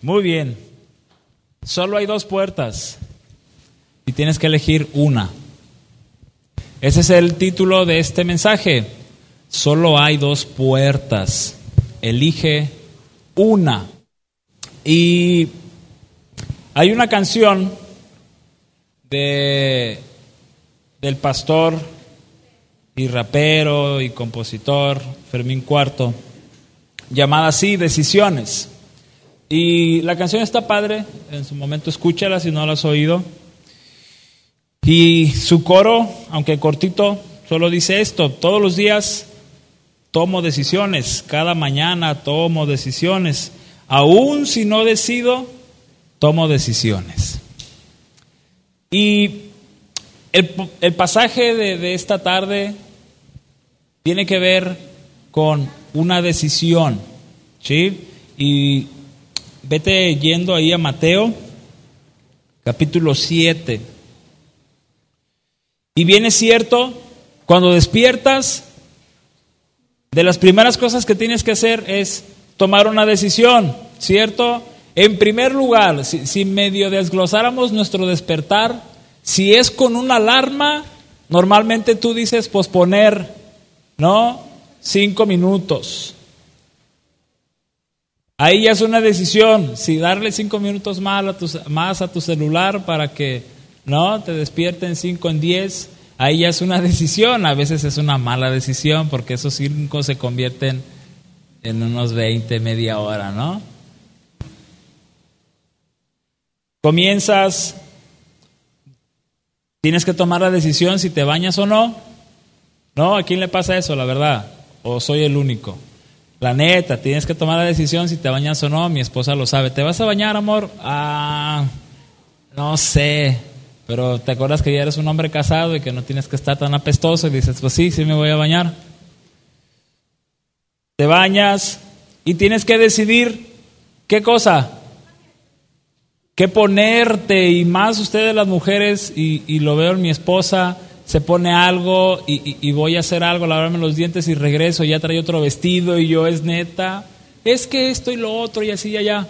Muy bien. Solo hay dos puertas y tienes que elegir una. Ese es el título de este mensaje. Solo hay dos puertas. Elige una. Y hay una canción de, del pastor y rapero y compositor Fermín Cuarto llamada así Decisiones. Y la canción está padre, en su momento escúchala si no la has oído. Y su coro, aunque cortito, solo dice esto, todos los días tomo decisiones, cada mañana tomo decisiones, aún si no decido, tomo decisiones. Y el, pasaje de, de esta tarde tiene que ver con una decisión, ¿sí? Y vete yendo ahí a Mateo, capítulo 7. Y bien es cierto, cuando despiertas, de las primeras cosas que tienes que hacer es tomar una decisión, ¿cierto? En primer lugar, si, si medio desglosáramos nuestro despertar, si es con una alarma, normalmente tú dices posponer, ¿no? Cinco minutos. Ahí ya es una decisión, si darle cinco minutos más a tu, más a tu celular para que no te despierten cinco en diez, ahí ya es una decisión. A veces es una mala decisión porque esos cinco se convierten en unos 20, media hora, ¿no? Comienzas, tienes que tomar la decisión si te bañas o no. ¿No? ¿A quién le pasa eso, la verdad? ¿O soy el único? La neta, tienes que tomar la decisión si te bañas o no. Mi esposa lo sabe. ¿Te vas a bañar, amor? Ah, no sé. Pero te acuerdas que ya eres un hombre casado y que no tienes que estar tan apestoso. Y dices, pues sí, sí me voy a bañar. Te bañas y tienes que decidir qué cosa. ¿Qué ponerte? Y más ustedes las mujeres, y, y lo veo en mi esposa, se pone algo y, voy a hacer algo, lavarme los dientes y regreso, ya trae otro vestido y yo es neta, es que esto y lo otro y así y allá.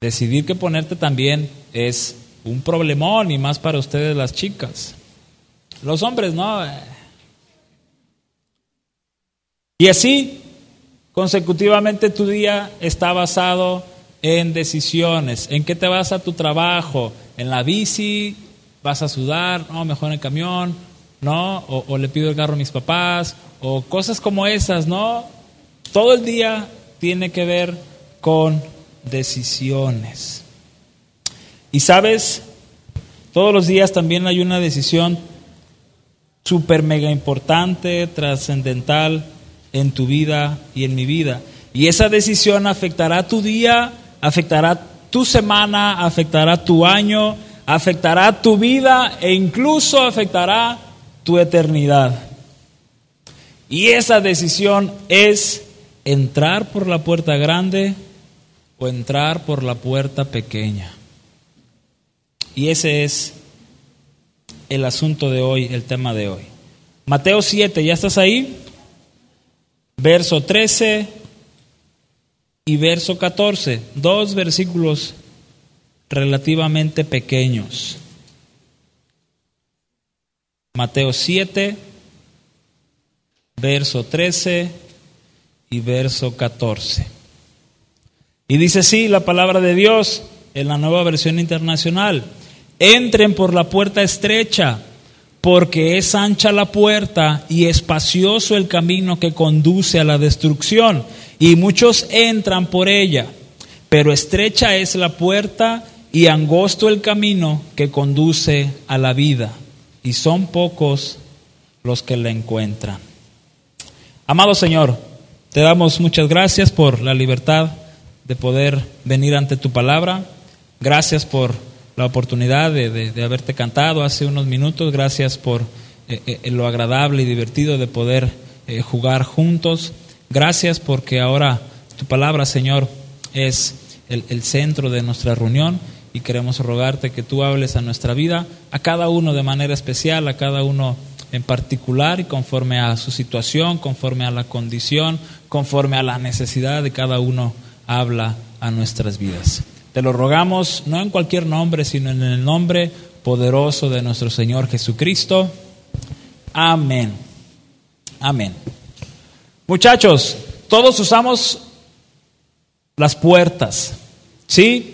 Decidir que ponerte también es un problemón y más para ustedes las chicas. Los hombres no. Y así, consecutivamente tu día está basado en decisiones. ¿En qué te vas a tu trabajo? ¿En la bici? Vas a sudar, no, mejor en el camión, ¿no? O, le pido el carro a mis papás, o cosas como esas, ¿no? Todo el día tiene que ver con decisiones. Y sabes, todos los días también hay una decisión súper mega importante, trascendental en tu vida y en mi vida. Y esa decisión afectará tu día, afectará tu semana, afectará tu año, afectará tu vida e incluso afectará tu eternidad. Y esa decisión es entrar por la puerta grande o entrar por la puerta pequeña. Y ese es el asunto de hoy, el tema de hoy. Mateo 7, ¿ya estás ahí? Verso 13 y verso 14, dos versículos relativamente pequeños. Mateo 7, verso 13 y verso 14. Y dice así la palabra de Dios en la nueva versión internacional. Entren por la puerta estrecha, porque es ancha la puerta y espacioso el camino que conduce a la destrucción, y muchos entran por ella. Pero estrecha es la puerta y angosto el camino que conduce a la vida, y son pocos los que la encuentran. Amado Señor, te damos muchas gracias por la libertad de poder venir ante tu palabra. Gracias por la oportunidad de, haberte cantado hace unos minutos. Gracias por eh, eh, lo agradable y divertido de poder eh, jugar juntos. Gracias porque ahora tu palabra, Señor, es el centro de nuestra reunión y queremos rogarte que tú hables a nuestra vida, a cada uno de manera especial, a cada uno en particular y conforme a su situación, conforme a la condición, conforme a la necesidad de cada uno habla a nuestras vidas. Te lo rogamos no en cualquier nombre, sino en el nombre poderoso de nuestro Señor Jesucristo. Amén. Amén. Muchachos, todos usamos las puertas. ¿Sí?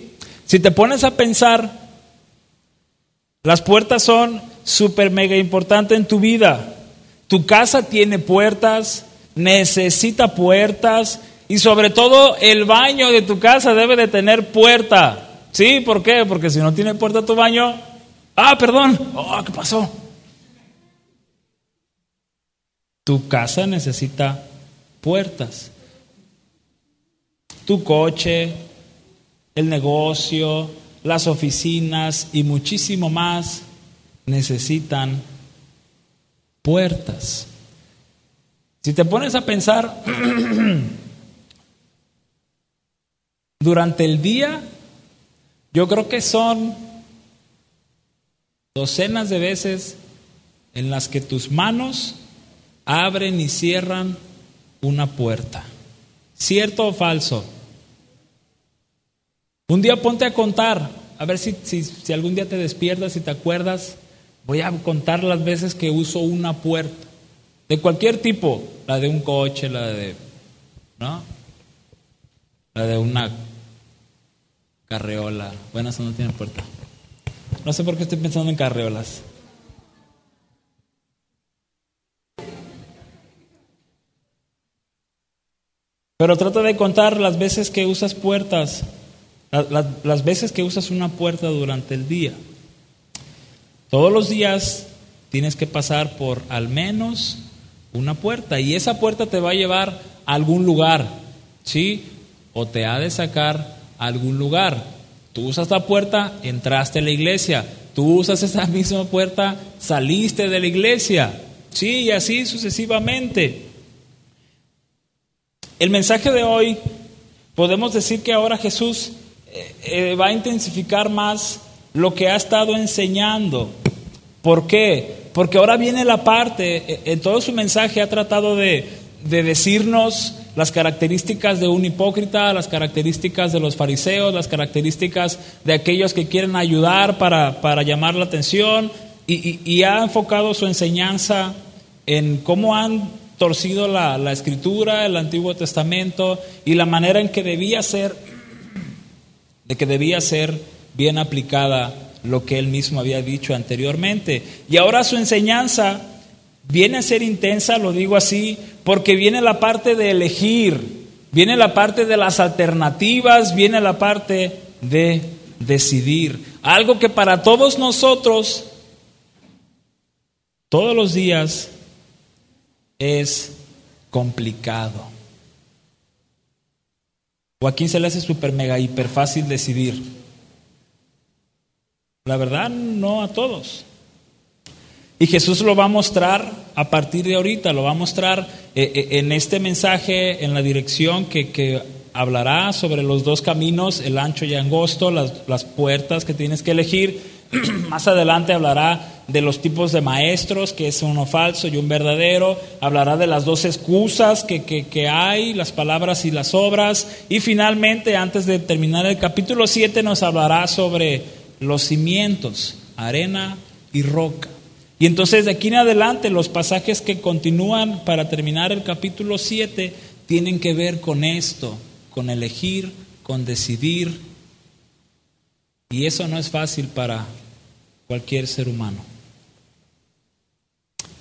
Si te pones a pensar, las puertas son súper mega importantes en tu vida. Tu casa tiene puertas, necesita puertas y sobre todo el baño de tu casa debe de tener puerta. ¿Sí? ¿Por qué? Porque si no tiene puerta tu baño, ah, perdón, oh, ¿qué pasó? Tu casa necesita puertas. Tu coche, el negocio, las oficinas y muchísimo más necesitan puertas. Si te pones a pensar, durante el día, yo creo que son docenas de veces en las que tus manos abren y cierran una puerta. ¿Cierto o falso? Un día ponte a contar, a ver si, si, algún día te despiertas y te acuerdas, voy a contar las veces que uso una puerta, de cualquier tipo, la de un coche, la de, ¿no? La de una carreola. Bueno, eso no tiene puerta. No sé por qué estoy pensando en carreolas. Pero trata de contar las veces que usas puertas, las, veces que usas una puerta durante el día. Todos los días tienes que pasar por al menos una puerta y esa puerta te va a llevar a algún lugar, ¿sí? O te ha de sacar a algún lugar. Tú usas la puerta, entraste a la iglesia. Tú usas esa misma puerta, saliste de la iglesia. Sí, y así sucesivamente. El mensaje de hoy, podemos decir que ahora Jesús eh, eh, va a intensificar más lo que ha estado enseñando. ¿Por qué? Porque ahora viene la parte, eh, en todo su mensaje ha tratado de, decirnos las características de un hipócrita, las características de los fariseos, las características de aquellos que quieren ayudar para, llamar la atención y, ha enfocado su enseñanza en cómo han torcido la, la, escritura, el Antiguo Testamento y la manera en que debía ser, de que debía ser bien aplicada lo que él mismo había dicho anteriormente. Y ahora su enseñanza viene a ser intensa, lo digo así, porque viene la parte de elegir, viene la parte de las alternativas, viene la parte de decidir. Algo que para todos nosotros, todos los días, es complicado. O aquí se le hace súper mega hiper fácil decidir. La verdad, no a todos. Y Jesús lo va a mostrar a partir de ahorita, lo va a mostrar eh, eh, en este mensaje, en la dirección que, hablará sobre los dos caminos, el ancho y angosto, las, las puertas que tienes que elegir. Más adelante hablará de los tipos de maestros, que es uno falso y un verdadero, hablará de las dos excusas que, hay, las palabras y las obras, y finalmente, antes de terminar el capítulo 7, nos hablará sobre los cimientos, arena y roca. Y entonces de aquí en adelante los pasajes que continúan para terminar el capítulo 7 tienen que ver con esto, con elegir, con decidir. Y eso no es fácil para cualquier ser humano.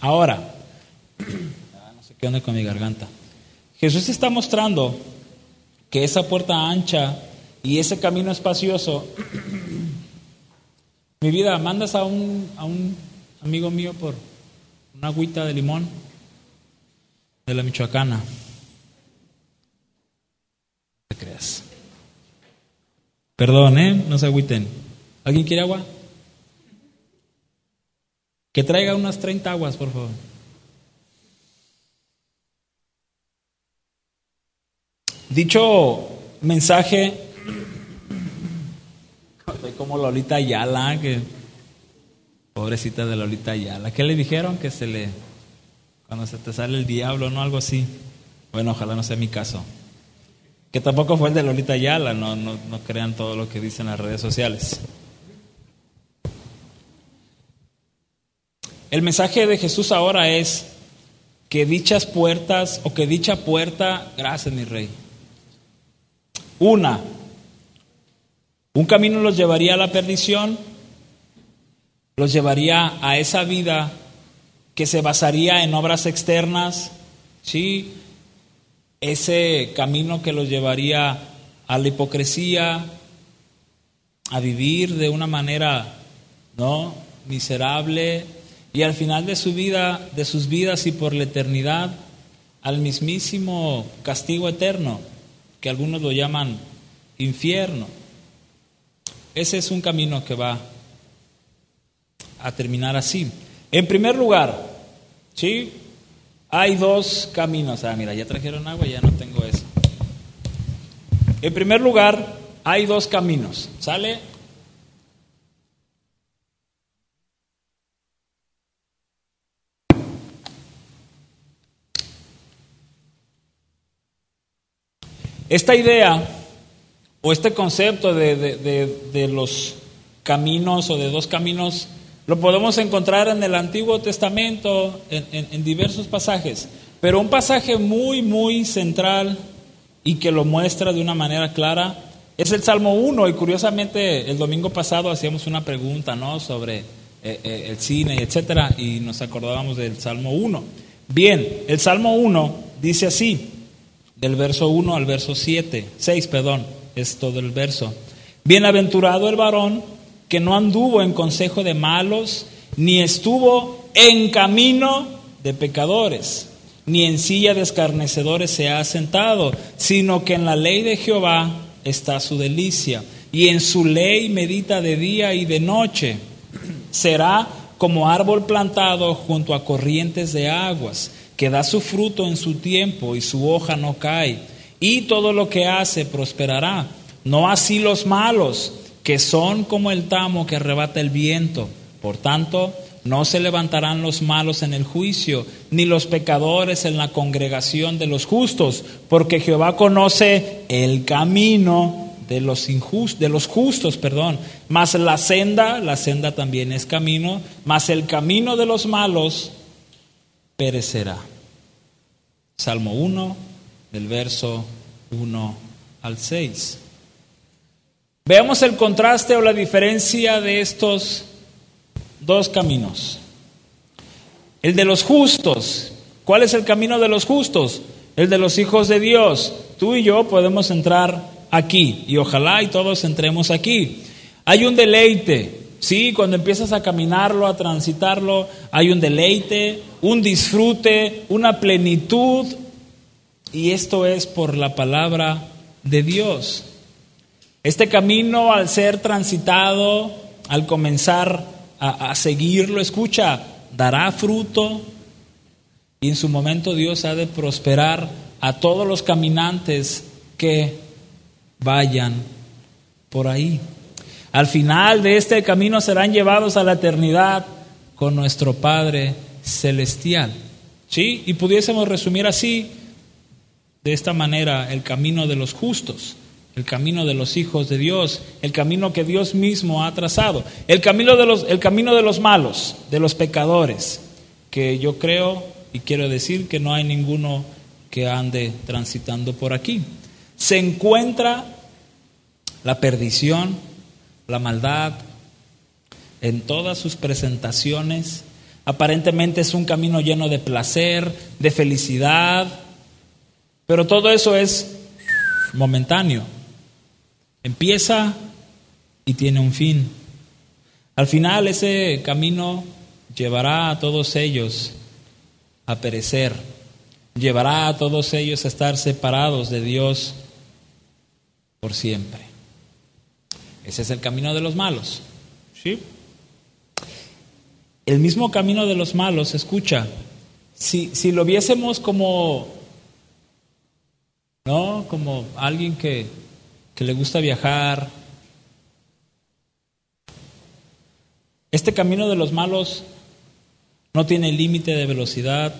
Ahora, no sé qué onda con mi garganta. Jesús está mostrando que esa puerta ancha y ese camino espacioso, mi vida, mandas a un, a un amigo mío por una agüita de limón de la Michoacana. No te creas. Perdón, ¿eh? No se agüiten. ¿Alguien quiere agua? Que traiga unas 30 aguas, por favor. Dicho mensaje, soy como Lolita Ayala, que pobrecita de Lolita Ayala. ¿Qué le dijeron? Que se le, cuando se te sale el diablo, ¿no? Algo así. Bueno, ojalá no sea mi caso. Que tampoco fue el de Lolita Ayala, no, no, no crean todo lo que dicen las redes sociales. El mensaje de Jesús ahora es que dichas puertas o que dicha puerta, gracias mi rey, una, un camino los llevaría a la perdición, los llevaría a esa vida que se basaría en obras externas, ¿sí? ese camino que los llevaría a la hipocresía, a vivir de una manera no miserable y al final de su vida, de sus vidas y por la eternidad, al mismísimo castigo eterno, que algunos lo llaman infierno. Ese es un camino que va a terminar así. En primer lugar, ¿sí? Hay dos caminos. Ah, mira, ya trajeron agua, ya no tengo eso. En primer lugar, hay dos caminos. ¿Sale? Esta idea o este concepto de, los caminos o de dos caminos lo podemos encontrar en el Antiguo Testamento en, diversos pasajes, pero un pasaje muy, muy central y que lo muestra de una manera clara es el Salmo 1 y curiosamente el domingo pasado hacíamos una pregunta ¿no? sobre eh, eh, el cine, etcétera, y nos acordábamos del Salmo 1. Bien, el Salmo 1 dice así: del verso 1 al verso 7, 6, perdón, es todo el verso. Bienaventurado el varón que no anduvo en consejo de malos, ni estuvo en camino de pecadores, ni en silla de escarnecedores se ha sentado, sino que en la ley de Jehová está su delicia, y en su ley medita de día y de noche. Será como árbol plantado junto a corrientes de aguas que da su fruto en su tiempo y su hoja no cae, y todo lo que hace prosperará. No así los malos, que son como el tamo que arrebata el viento. Por tanto, no se levantarán los malos en el juicio, ni los pecadores en la congregación de los justos, porque Jehová conoce el camino de los injustos, de los justos, perdón. Mas la senda, la senda también es camino, mas el camino de los malos perecerá. Salmo 1, del verso 1 al 6. Veamos el contraste o la diferencia de estos dos caminos. El de los justos. ¿Cuál es el camino de los justos? El de los hijos de Dios. Tú y yo podemos entrar aquí y ojalá y todos entremos aquí. Hay un deleite, Sí, cuando empiezas a caminarlo, a transitarlo, hay un deleite, un disfrute, una plenitud. Y esto es por la palabra de Dios. Este camino al ser transitado, al comenzar a, seguirlo, escucha, dará fruto y en su momento Dios ha de prosperar a todos los caminantes que vayan por ahí. Al final de este camino serán llevados a la eternidad con nuestro Padre Celestial. ¿Sí? Y pudiésemos resumir así, de esta manera, el camino de los justos, el camino de los hijos de Dios, el camino que Dios mismo ha trazado, el camino de los, el camino de los malos, de los pecadores, que yo creo y quiero decir que no hay ninguno que ande transitando por aquí. Se encuentra la perdición, la maldad, en todas sus presentaciones. Aparentemente es un camino lleno de placer, de felicidad, pero todo eso es momentáneo. Empieza y tiene un fin. Al final ese camino llevará a todos ellos a perecer, llevará a todos ellos a estar separados de Dios por siempre. Ese es el camino de los malos. ¿Sí? El mismo camino de los malos, escucha, si, si lo viésemos como, ¿no? Como alguien que, que le gusta viajar. Este camino de los malos no tiene límite de velocidad,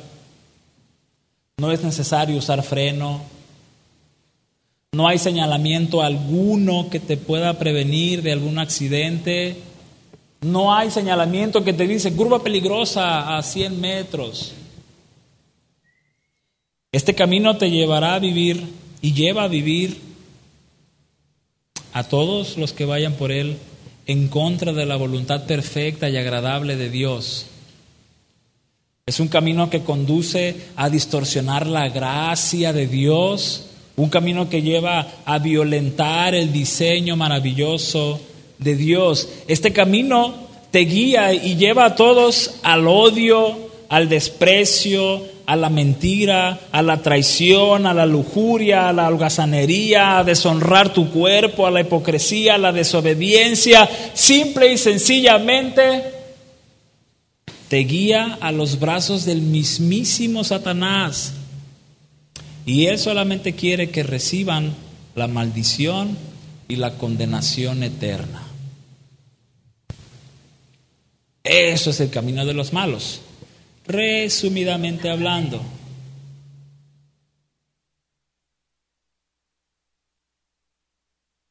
no es necesario usar freno, No hay señalamiento alguno que te pueda prevenir de algún accidente. No hay señalamiento que te dice curva peligrosa a 100 metros. Este camino te llevará a vivir y lleva a vivir a todos los que vayan por él en contra de la voluntad perfecta y agradable de Dios. Es un camino que conduce a distorsionar la gracia de Dios, un camino que lleva a violentar el diseño maravilloso de Dios. Este camino te guía y lleva a todos al odio, al desprecio, a la mentira, a la traición, a la lujuria, a la holgazanería, a deshonrar tu cuerpo, a la hipocresía, a la desobediencia, simple y sencillamente te guía a los brazos del mismísimo Satanás. Y él solamente quiere que reciban la maldición y la condenación eterna. Eso es el camino de los malos resumidamente hablando.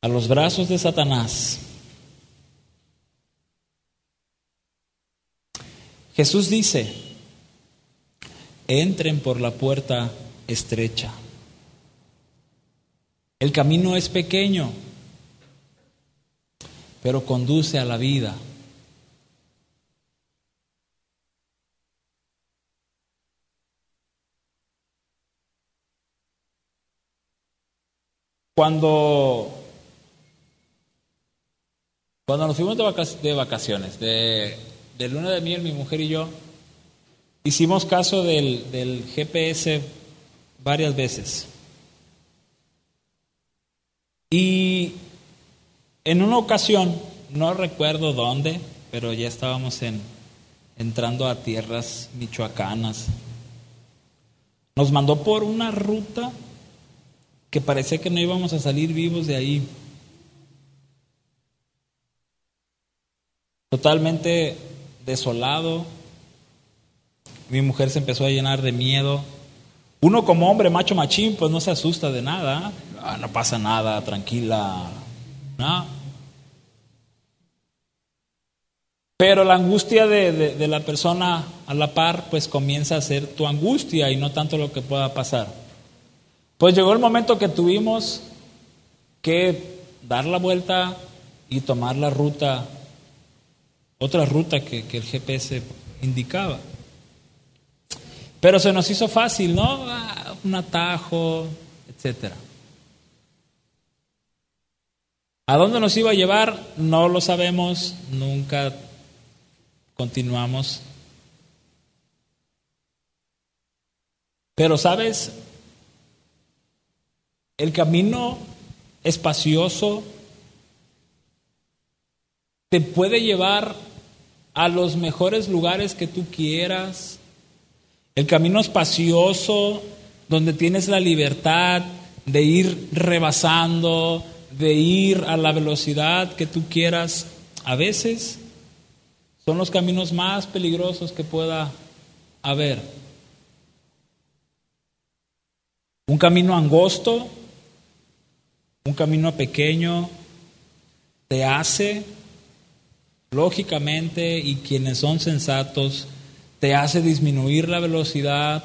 A los brazos de Satanás. Jesús dice, entren por la puerta estrecha. El camino es pequeño, pero conduce a la vida. Cuando, cuando nos fuimos de, vacaciones, de, de luna de miel, mi mujer y yo, hicimos caso del, del GPS varias veces. Y en una ocasión, no recuerdo dónde, pero ya estábamos en, entrando a tierras michoacanas. Nos mandó por una ruta que parecía que no íbamos a salir vivos de ahí. Totalmente desolado. Mi mujer se empezó a llenar de miedo. Uno como hombre macho machín, pues no se asusta de nada. Ah, no pasa nada, tranquila. Pero la angustia de, de la persona a la par, pues comienza a ser tu angustia y no tanto lo que pueda pasar. Pues llegó el momento que tuvimos que dar la vuelta y tomar la ruta, otra ruta que, el GPS indicaba. Pero se nos hizo fácil, ¿no? Ah, un atajo, etcétera. ¿A dónde nos iba a llevar? No lo sabemos, nunca continuamos. Pero sabes, el camino espacioso te puede llevar a los mejores lugares que tú quieras. El camino espacioso donde tienes la libertad de ir rebasando, de ir a la velocidad que tú quieras, a veces son los caminos más peligrosos que pueda haber. Un camino angosto un camino pequeño te hace, lógicamente, y quienes son sensatos, te hace disminuir la velocidad,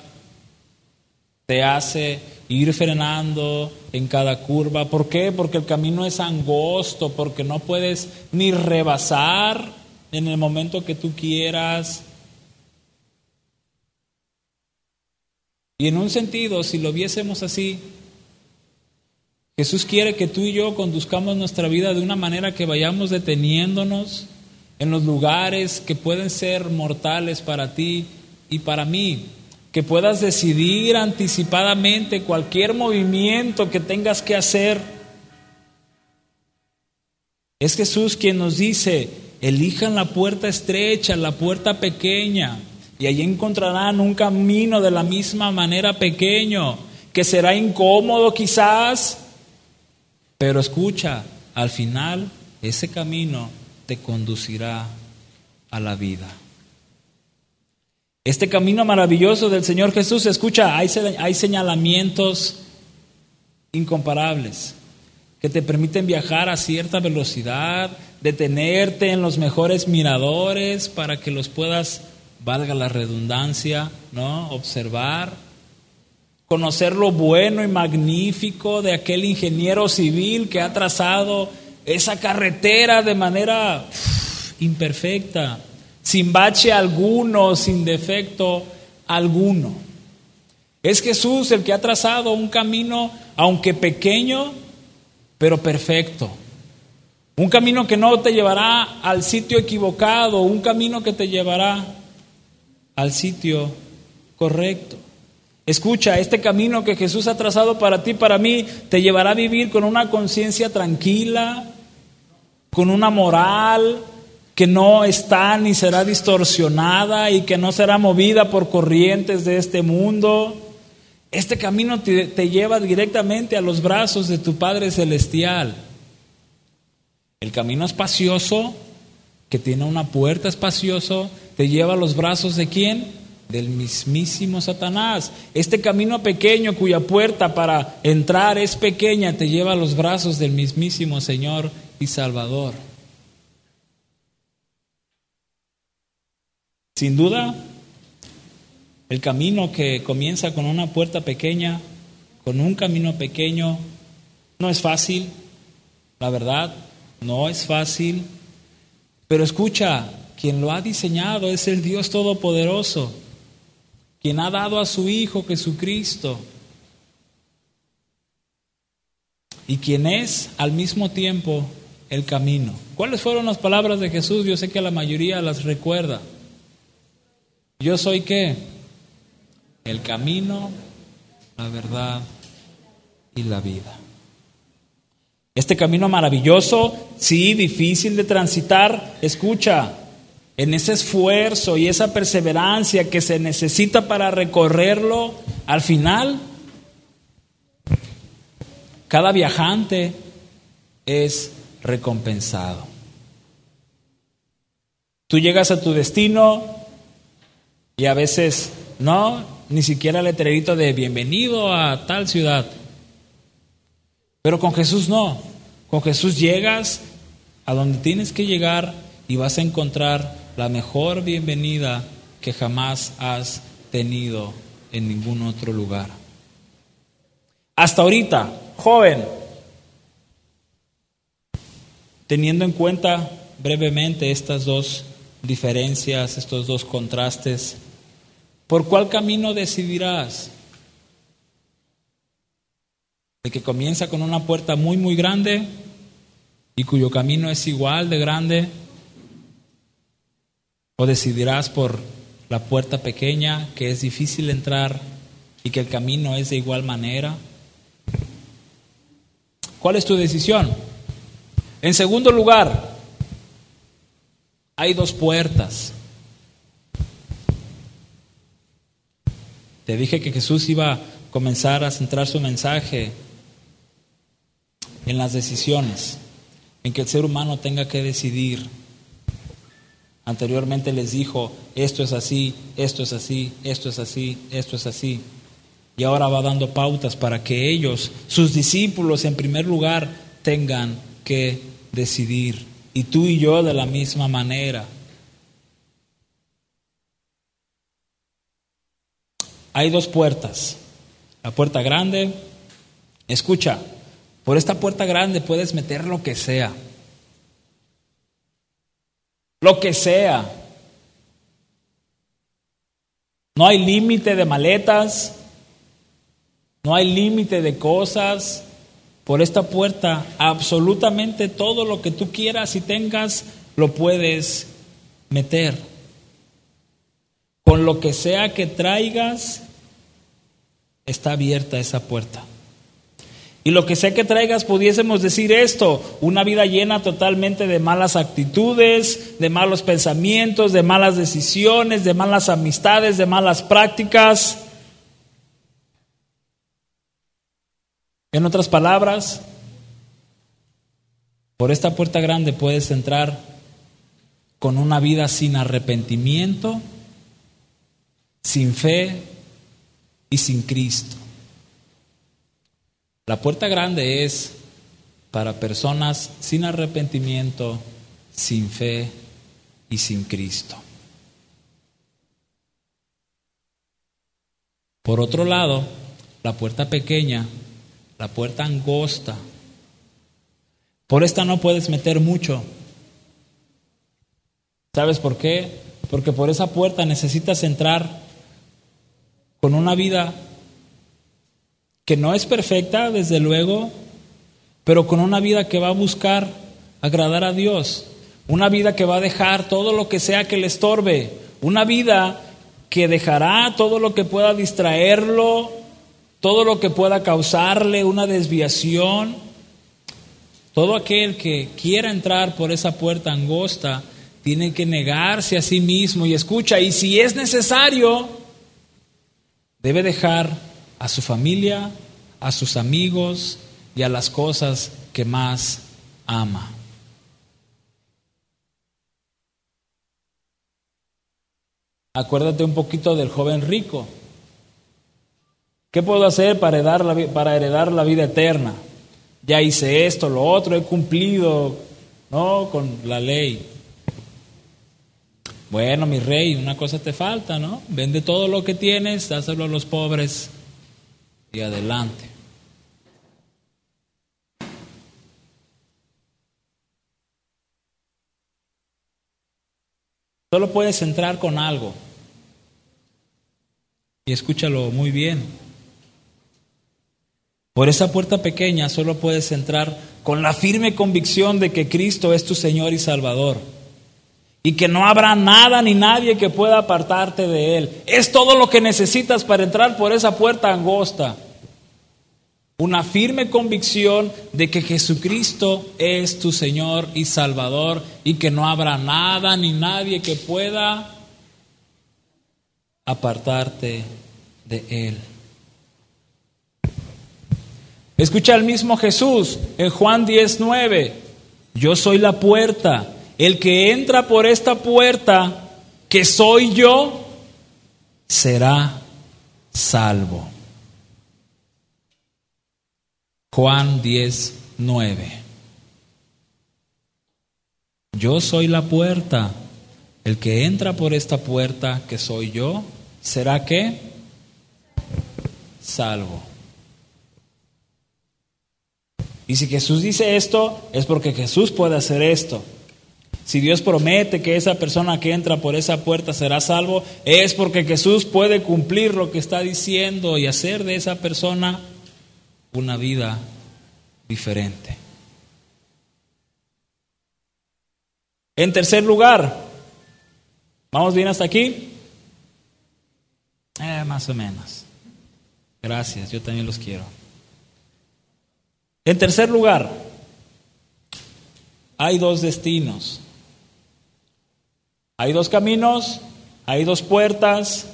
te hace ir frenando en cada curva. ¿Por qué? Porque el camino es angosto, porque no puedes ni rebasar en el momento que tú quieras. Y en un sentido, si lo viésemos así, Jesús quiere que tú y yo conduzcamos nuestra vida de una manera que vayamos deteniéndonos en los lugares que pueden ser mortales para ti y para mí. Que puedas decidir anticipadamente cualquier movimiento que tengas que hacer. Es Jesús quien nos dice, elijan la puerta estrecha, la puerta pequeña, y allí encontrarán un camino de la misma manera pequeño, que será incómodo quizás, pero escucha, al final ese camino te conducirá a la vida. Este camino maravilloso del Señor Jesús, escucha, hay, señalamientos incomparables, que te permiten viajar a cierta velocidad, detenerte en los mejores miradores para que los puedas, valga la redundancia, ¿no? observar, conocer lo bueno y magnífico de aquel ingeniero civil que ha trazado esa carretera de manera imperfecta, sin bache alguno, sin defecto alguno. Es Jesús el que ha trazado un camino, aunque pequeño, pero perfecto. Un camino que no te llevará al sitio equivocado, un camino que te llevará al sitio correcto. Escucha, este camino que Jesús ha trazado para ti, para mí, te llevará a vivir con una conciencia tranquila, con una moral que no está ni será distorsionada y que no será movida por corrientes de este mundo. Este camino te, te lleva directamente a los brazos de tu Padre Celestial. El camino espacioso, que tiene una puerta espacioso, te lleva a los brazos de quién? Del mismísimo Satanás. Este camino pequeño cuya puerta para entrar es pequeña, te lleva a los brazos del mismísimo Señor y Salvador. Sin duda, el camino que comienza con una puerta pequeña, con un camino pequeño, no es fácil, la verdad, no es fácil, pero escucha, quien lo ha diseñado es el Dios Todopoderoso, quien ha dado a su Hijo Jesucristo y quien es al mismo tiempo el camino. ¿Cuáles fueron las palabras de Jesús? Yo sé que la mayoría las recuerda. Yo soy qué? El camino, la verdad y la vida. Este camino maravilloso, sí, difícil de transitar, escucha, en ese esfuerzo y esa perseverancia que se necesita para recorrerlo, al final, cada viajante es recompensado. Tú llegas a tu destino y a veces no, ni siquiera el letrerito de bienvenido a tal ciudad. Pero con Jesús no. Con Jesús llegas a donde tienes que llegar y vas a encontrar la mejor bienvenida que jamás has tenido en ningún otro lugar. Hasta ahorita, joven, teniendo en cuenta brevemente estas dos diferencias, estos dos contrastes, ¿por cuál camino decidirás? el que comienza con una puerta muy, muy grande y cuyo camino es igual de grande, o decidirás por la puerta pequeña que es difícil entrar y que el camino es de igual manera. ¿Cuál es tu decisión? En segundo lugar, hay dos puertas. Te dije que Jesús iba a comenzar a centrar su mensaje en las decisiones, en que el ser humano tenga que decidir. Anteriormente les dijo, esto es así, esto es así, esto es así, esto es así. Y ahora va dando pautas para que ellos, sus discípulos en primer lugar, tengan que decidir. Y tú y yo de la misma manera. Hay dos puertas. La puerta grande, escucha, por esta puerta grande puedes meter lo que sea. Lo que sea. No hay límite de maletas. No hay límite de cosas. Por esta puerta absolutamente todo lo que tú quieras y tengas lo puedes meter. Con lo que sea que traigas está abierta esa puerta. Y lo que sea que traigas, pudiésemos decir esto, una vida llena totalmente de malas actitudes, de malos pensamientos, de malas decisiones, de malas amistades, de malas prácticas. En otras palabras, por esta puerta grande puedes entrar con una vida sin arrepentimiento, sin fe y sin Cristo. La puerta grande es para personas sin arrepentimiento, sin fe y sin Cristo. Por otro lado, la puerta pequeña, la puerta angosta, por esta no puedes meter mucho. ¿Sabes por qué? Porque por esa puerta necesitas entrar con una vida que no es perfecta, desde luego, pero con una vida que va a buscar agradar a Dios, una vida que va a dejar todo lo que sea que le estorbe, una vida que dejará todo lo que pueda distraerlo, todo lo que pueda causarle una desviación. Todo aquel que quiera entrar por esa puerta angosta tiene que negarse a sí mismo y escucha, y si es necesario, debe dejar a su familia, a sus amigos y a las cosas que más ama. Acuérdate un poquito del joven rico. ¿Qué puedo hacer para heredar la, para heredar la vida eterna? Ya hice esto, lo otro, he cumplido ¿no? con la ley. Bueno, mi rey, una cosa te falta, ¿no? Vende todo lo que tienes, dáselo a los pobres y adelante. Solo puedes entrar con algo. Y escúchalo muy bien. Por esa puerta pequeña solo puedes entrar con la firme convicción de que Cristo es tu Señor y Salvador. Y que no habrá nada ni nadie que pueda apartarte de Él. Es todo lo que necesitas para entrar por esa puerta angosta una firme convicción de que Jesucristo es tu Señor y Salvador y que no habrá nada ni nadie que pueda apartarte de Él. Escucha al mismo Jesús en Juan 19, yo soy la puerta, el que entra por esta puerta, que soy yo, será salvo. Juan 10, 9. Yo soy la puerta. El que entra por esta puerta, que soy yo, será que salvo. Y si Jesús dice esto, es porque Jesús puede hacer esto. Si Dios promete que esa persona que entra por esa puerta será salvo, es porque Jesús puede cumplir lo que está diciendo y hacer de esa persona una vida diferente. En tercer lugar, ¿vamos bien hasta aquí? Eh, más o menos. Gracias, yo también los quiero. En tercer lugar, hay dos destinos. Hay dos caminos, hay dos puertas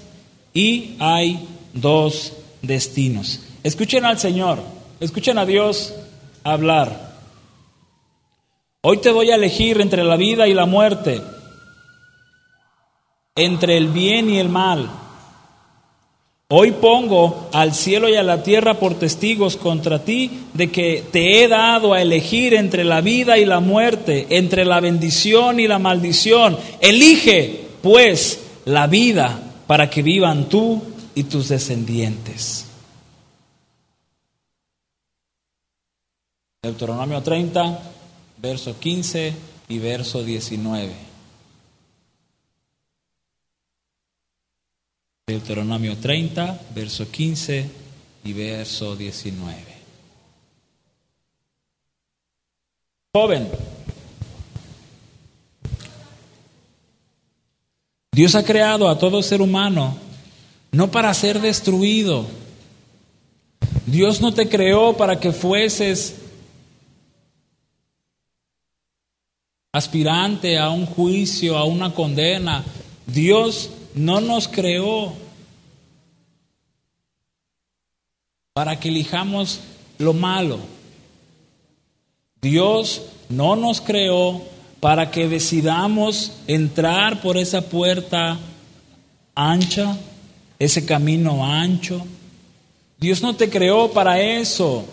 y hay dos destinos. Escuchen al Señor, escuchen a Dios hablar. Hoy te voy a elegir entre la vida y la muerte, entre el bien y el mal. Hoy pongo al cielo y a la tierra por testigos contra ti de que te he dado a elegir entre la vida y la muerte, entre la bendición y la maldición. Elige, pues, la vida para que vivan tú y tus descendientes. Deuteronomio 30, verso 15 y verso 19. Deuteronomio 30, verso 15 y verso 19. Joven, Dios ha creado a todo ser humano no para ser destruido. Dios no te creó para que fueses aspirante a un juicio, a una condena. Dios no nos creó para que elijamos lo malo. Dios no nos creó para que decidamos entrar por esa puerta ancha, ese camino ancho. Dios no te creó para eso.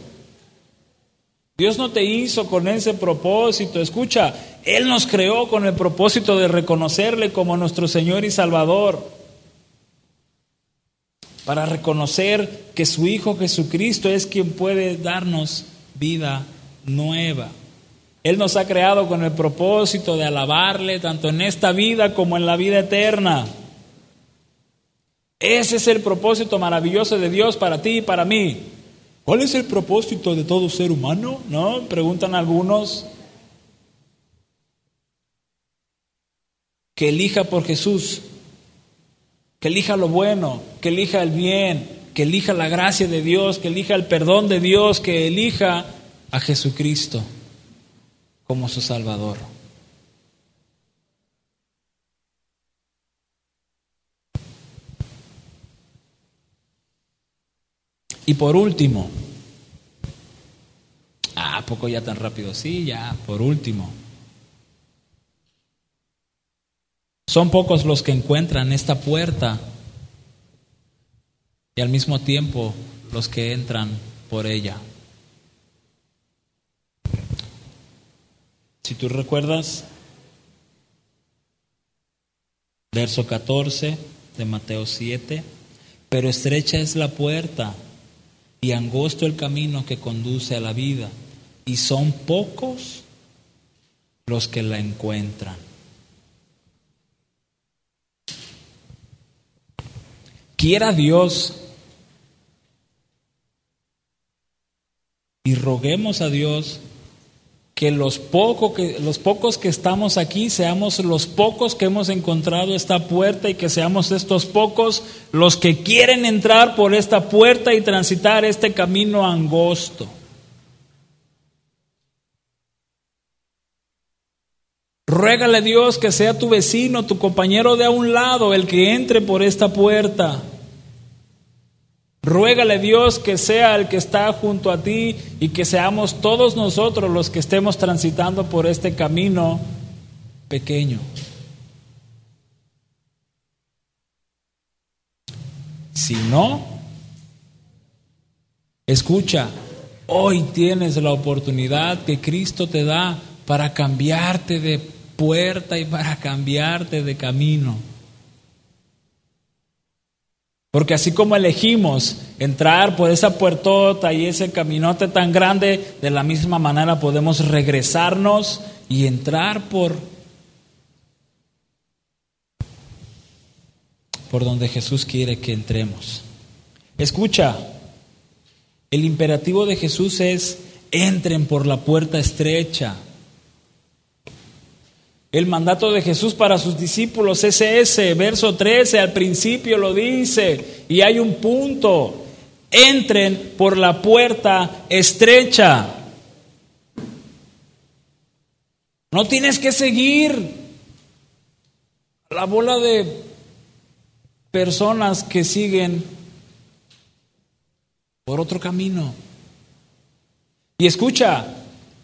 Dios no te hizo con ese propósito. Escucha, Él nos creó con el propósito de reconocerle como nuestro Señor y Salvador. Para reconocer que su Hijo Jesucristo es quien puede darnos vida nueva. Él nos ha creado con el propósito de alabarle tanto en esta vida como en la vida eterna. Ese es el propósito maravilloso de Dios para ti y para mí. ¿Cuál es el propósito de todo ser humano? ¿No? Preguntan algunos. Que elija por Jesús, que elija lo bueno, que elija el bien, que elija la gracia de Dios, que elija el perdón de Dios, que elija a Jesucristo como su Salvador. Y por último, ah, poco ya tan rápido, sí, ya, por último. Son pocos los que encuentran esta puerta y al mismo tiempo los que entran por ella. Si tú recuerdas, verso 14 de Mateo 7, pero estrecha es la puerta y angosto el camino que conduce a la vida, y son pocos los que la encuentran. Quiera Dios y roguemos a Dios que los, que los pocos que estamos aquí seamos los pocos que hemos encontrado esta puerta y que seamos estos pocos los que quieren entrar por esta puerta y transitar este camino angosto. Ruégale a Dios que sea tu vecino, tu compañero de a un lado, el que entre por esta puerta. Ruégale Dios que sea el que está junto a ti y que seamos todos nosotros los que estemos transitando por este camino pequeño. Si no, escucha, hoy tienes la oportunidad que Cristo te da para cambiarte de puerta y para cambiarte de camino. Porque así como elegimos entrar por esa puertota y ese caminote tan grande, de la misma manera podemos regresarnos y entrar por por donde Jesús quiere que entremos. Escucha, el imperativo de Jesús es entren por la puerta estrecha. El mandato de Jesús para sus discípulos es ese, verso 13, al principio lo dice, y hay un punto, entren por la puerta estrecha. No tienes que seguir la bola de personas que siguen por otro camino. Y escucha,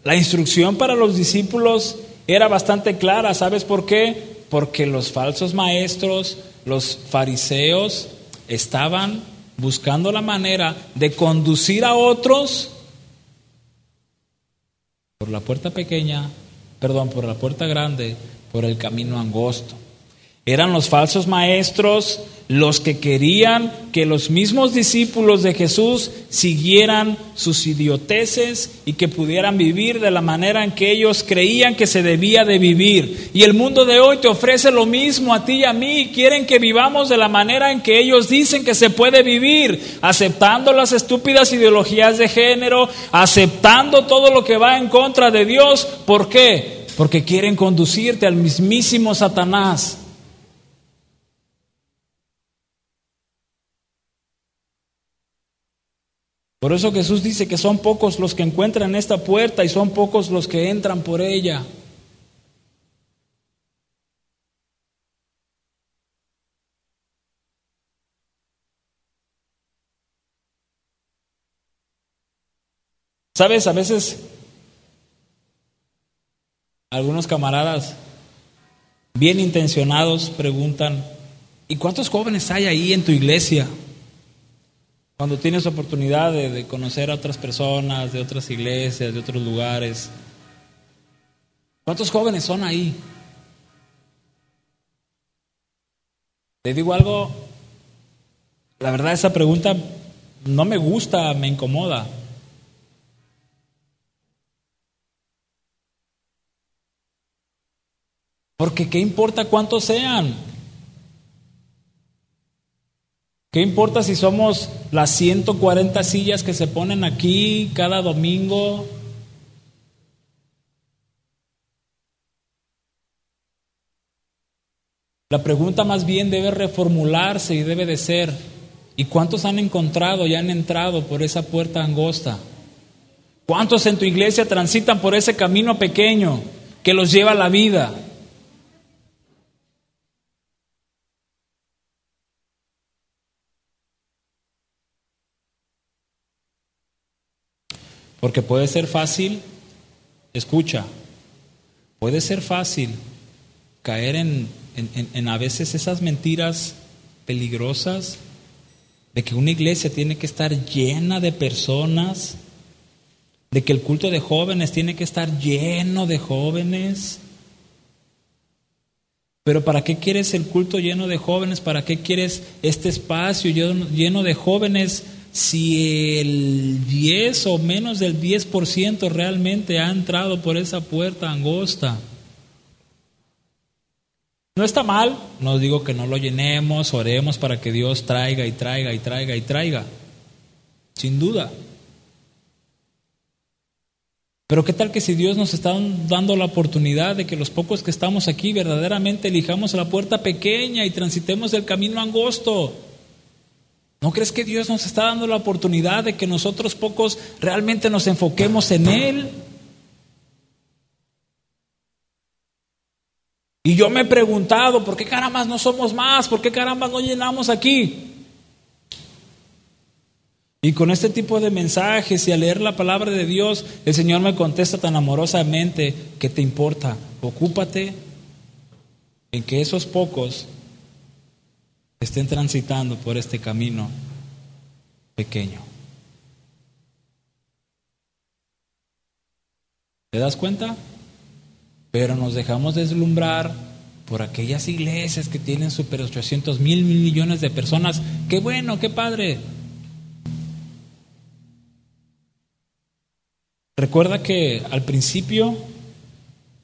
la instrucción para los discípulos era bastante clara. ¿Sabes por qué? Porque los falsos maestros, los fariseos, estaban buscando la manera de conducir a otros por la puerta pequeña, perdón, por la puerta grande, por el camino angosto. Eran los falsos maestros los que querían que los mismos discípulos de Jesús siguieran sus idioteces y que pudieran vivir de la manera en que ellos creían que se debía de vivir. Y el mundo de hoy te ofrece lo mismo a ti y a mí. Quieren que vivamos de la manera en que ellos dicen que se puede vivir, aceptando las estúpidas ideologías de género, aceptando todo lo que va en contra de Dios. ¿Por qué? Porque quieren conducirte al mismísimo Satanás. Por eso Jesús dice que son pocos los que encuentran esta puerta y son pocos los que entran por ella. Sabes, a veces algunos camaradas bien intencionados preguntan, ¿y cuántos jóvenes hay ahí en tu iglesia? Cuando tienes oportunidad de, de conocer a otras personas, de otras iglesias, de otros lugares. ¿Cuántos jóvenes son ahí? Le digo algo, la verdad esa pregunta no me gusta, me incomoda. Porque ¿qué importa cuántos sean? ¿Qué importa si somos las 140 sillas que se ponen aquí cada domingo? La pregunta más bien debe reformularse y debe de ser, ¿y cuántos han encontrado y han entrado por esa puerta angosta? ¿Cuántos en tu iglesia transitan por ese camino pequeño que los lleva a la vida? Porque puede ser fácil, escucha, puede ser fácil caer en, en, a veces esas mentiras peligrosas de que una iglesia tiene que estar llena de personas, de que el culto de jóvenes tiene que estar lleno de jóvenes. Pero ¿para qué quieres el culto lleno de jóvenes? ¿Para qué quieres este espacio lleno de jóvenes si el 10 o menos del 10% realmente ha entrado por esa puerta angosta. No está mal, no digo que no lo llenemos, oremos para que Dios traiga y traiga y traiga y traiga, sin duda. Pero qué tal que si Dios nos está dando la oportunidad de que los pocos que estamos aquí verdaderamente elijamos la puerta pequeña y transitemos el camino angosto? ¿No crees que Dios nos está dando la oportunidad de que nosotros pocos realmente nos enfoquemos en Él? Y yo me he preguntado, ¿por qué carambas no somos más? ¿Por qué carambas no llenamos aquí? Y con este tipo de mensajes y al leer la palabra de Dios, el Señor me contesta tan amorosamente, ¿qué te importa? Ocúpate en que esos pocos estén transitando por este camino pequeño. ¿Te das cuenta? Pero nos dejamos deslumbrar por aquellas iglesias que tienen super 800 mil, mil millones de personas. Qué bueno, qué padre. Recuerda que al principio,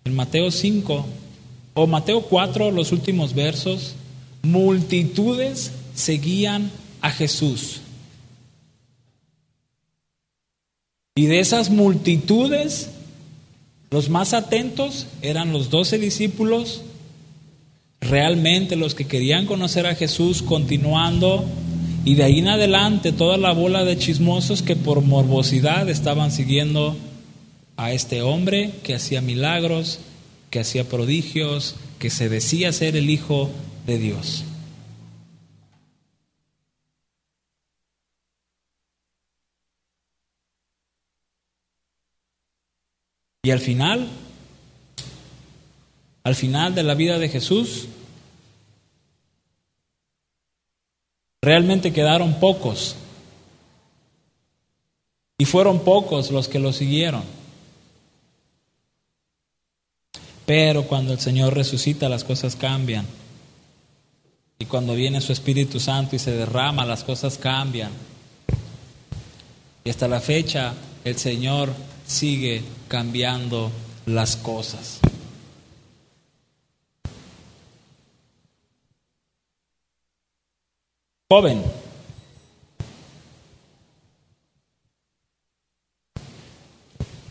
en Mateo 5 o Mateo 4, los últimos versos, multitudes seguían a Jesús. Y de esas multitudes, los más atentos eran los doce discípulos, realmente los que querían conocer a Jesús continuando, y de ahí en adelante toda la bola de chismosos que por morbosidad estaban siguiendo a este hombre que hacía milagros, que hacía prodigios, que se decía ser el Hijo de Dios. Y al final, al final de la vida de Jesús, realmente quedaron pocos. Y fueron pocos los que lo siguieron. Pero cuando el Señor resucita las cosas cambian. Y cuando viene su Espíritu Santo y se derrama, las cosas cambian. Y hasta la fecha el Señor sigue cambiando las cosas. Joven,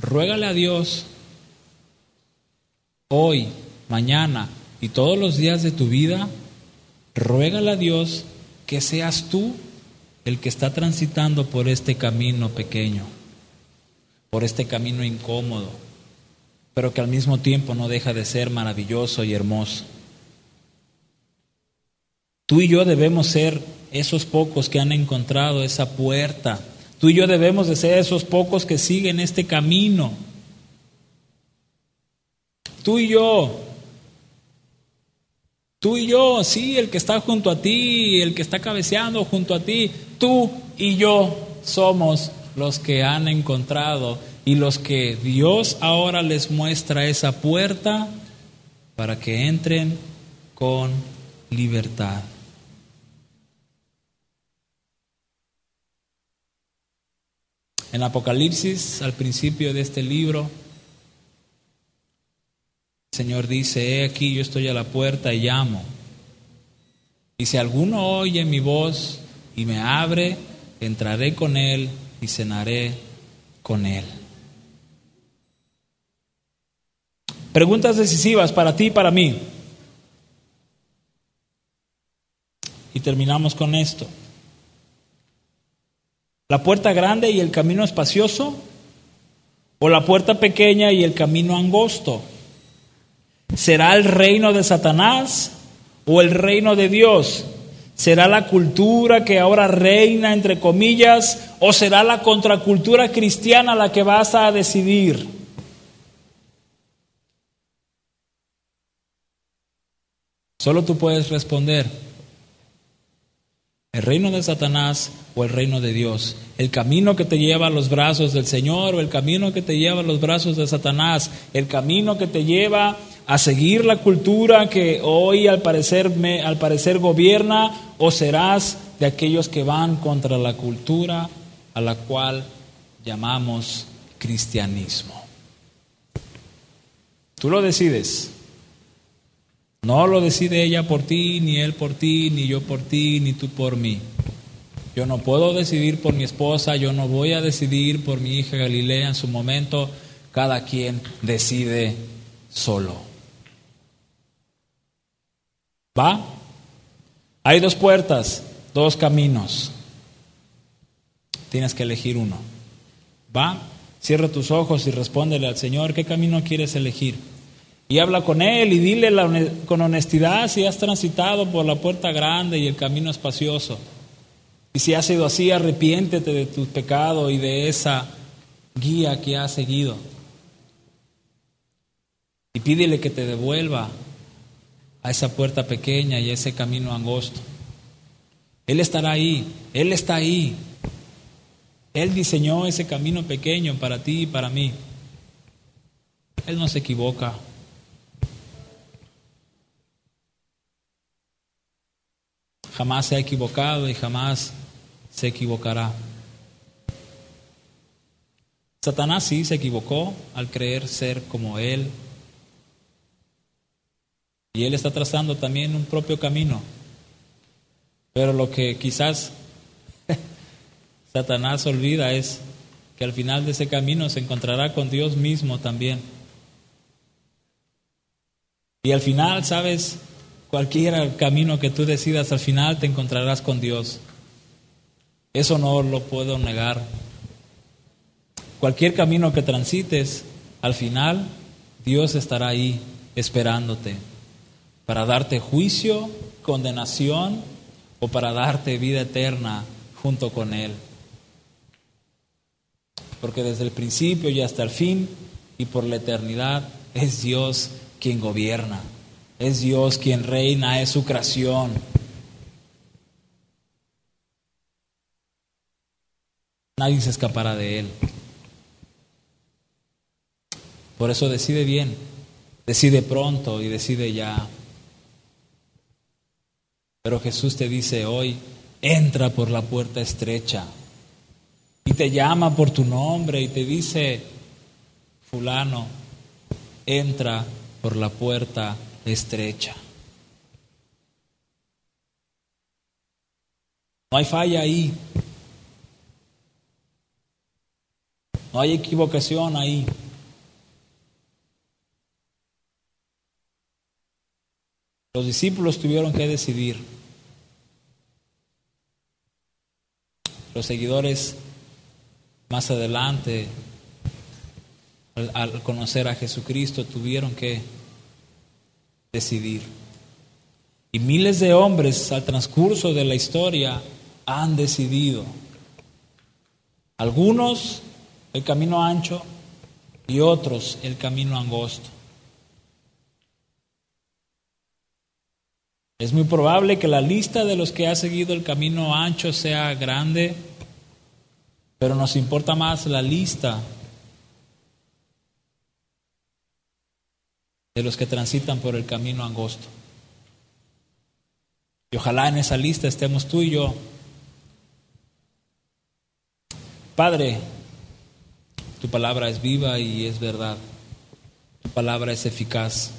ruégale a Dios hoy, mañana y todos los días de tu vida, ruégale a Dios que seas tú el que está transitando por este camino pequeño por este camino incómodo, pero que al mismo tiempo no deja de ser maravilloso y hermoso. Tú y yo debemos ser esos pocos que han encontrado esa puerta. Tú y yo debemos de ser esos pocos que siguen este camino. Tú y yo Tú y yo, sí, el que está junto a ti, el que está cabeceando junto a ti, tú y yo somos los que han encontrado y los que Dios ahora les muestra esa puerta para que entren con libertad. En Apocalipsis, al principio de este libro, Señor dice, he aquí yo estoy a la puerta y llamo. Y si alguno oye mi voz y me abre, entraré con él y cenaré con él. Preguntas decisivas para ti y para mí. Y terminamos con esto. ¿La puerta grande y el camino espacioso? ¿O la puerta pequeña y el camino angosto? ¿Será el reino de Satanás o el reino de Dios? ¿Será la cultura que ahora reina, entre comillas, o será la contracultura cristiana la que vas a decidir? Solo tú puedes responder, el reino de Satanás o el reino de Dios, el camino que te lleva a los brazos del Señor o el camino que te lleva a los brazos de Satanás, el camino que te lleva a seguir la cultura que hoy al parecer, me, al parecer gobierna o serás de aquellos que van contra la cultura a la cual llamamos cristianismo. Tú lo decides. No lo decide ella por ti, ni él por ti, ni yo por ti, ni tú por mí. Yo no puedo decidir por mi esposa, yo no voy a decidir por mi hija Galilea en su momento. Cada quien decide solo. ¿Va? Hay dos puertas, dos caminos. Tienes que elegir uno. ¿Va? Cierra tus ojos y respóndele al Señor, ¿qué camino quieres elegir? Y habla con él y dile con honestidad si has transitado por la puerta grande y el camino espacioso. Y si ha sido así, arrepiéntete de tu pecado y de esa guía que has seguido. Y pídele que te devuelva a esa puerta pequeña y ese camino angosto. Él estará ahí, Él está ahí. Él diseñó ese camino pequeño para ti y para mí. Él no se equivoca. jamás se ha equivocado y jamás se equivocará. Satanás sí se equivocó al creer ser como Él. Y Él está trazando también un propio camino. Pero lo que quizás Satanás olvida es que al final de ese camino se encontrará con Dios mismo también. Y al final, ¿sabes? Cualquier camino que tú decidas, al final te encontrarás con Dios. Eso no lo puedo negar. Cualquier camino que transites, al final Dios estará ahí esperándote para darte juicio, condenación o para darte vida eterna junto con Él. Porque desde el principio y hasta el fin y por la eternidad es Dios quien gobierna. Es Dios quien reina, es su creación. Nadie se escapará de Él. Por eso decide bien, decide pronto y decide ya. Pero Jesús te dice hoy, entra por la puerta estrecha. Y te llama por tu nombre y te dice, fulano, entra por la puerta estrecha. No hay falla ahí. No hay equivocación ahí. Los discípulos tuvieron que decidir. Los seguidores más adelante, al, conocer a Jesucristo, tuvieron que decidir. Y miles de hombres al transcurso de la historia han decidido. Algunos el camino ancho y otros el camino angosto. Es muy probable que la lista de los que ha seguido el camino ancho sea grande, pero nos importa más la lista de los que transitan por el camino angosto. Y ojalá en esa lista estemos tú y yo. Padre, tu palabra es viva y es verdad. Tu palabra es eficaz.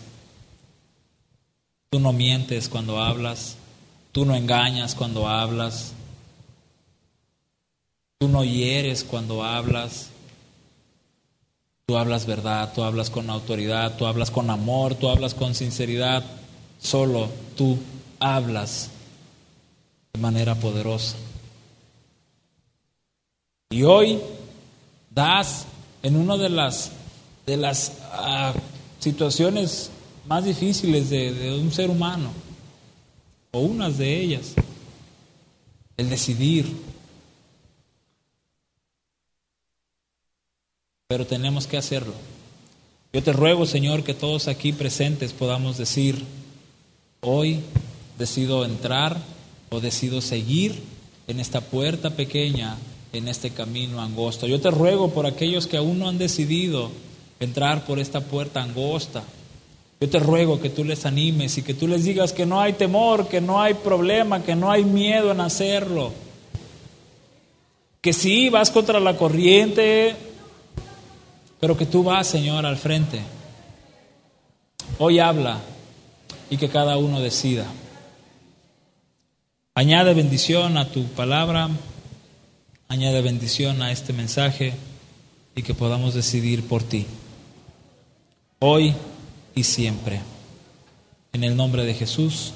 Tú no mientes cuando hablas. Tú no engañas cuando hablas. Tú no hieres cuando hablas. Tú hablas verdad, tú hablas con autoridad, tú hablas con amor, tú hablas con sinceridad. Solo tú hablas de manera poderosa. Y hoy das en una de las, de las ah, situaciones más difíciles de, de un ser humano, o unas de ellas, el decidir. Pero tenemos que hacerlo. Yo te ruego, Señor, que todos aquí presentes podamos decir, hoy decido entrar o decido seguir en esta puerta pequeña, en este camino angosto. Yo te ruego por aquellos que aún no han decidido entrar por esta puerta angosta. Yo te ruego que tú les animes y que tú les digas que no hay temor, que no hay problema, que no hay miedo en hacerlo. Que sí, vas contra la corriente, pero que tú vas, Señor, al frente. Hoy habla y que cada uno decida. Añade bendición a tu palabra, añade bendición a este mensaje y que podamos decidir por ti, hoy y siempre. En el nombre de Jesús,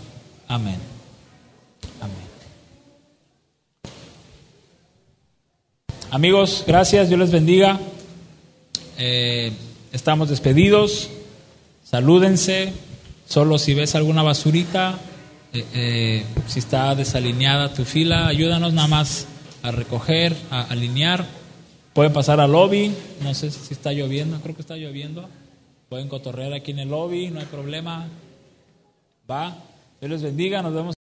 amén. Amén. Amigos, gracias, Dios les bendiga. Eh, estamos despedidos, salúdense, solo si ves alguna basurita, eh, eh, si está desalineada tu fila, ayúdanos nada más a recoger, a alinear. Pueden pasar al lobby, no sé si está lloviendo, creo que está lloviendo. Pueden cotorrear aquí en el lobby, no hay problema. Va, Dios les bendiga, nos vemos.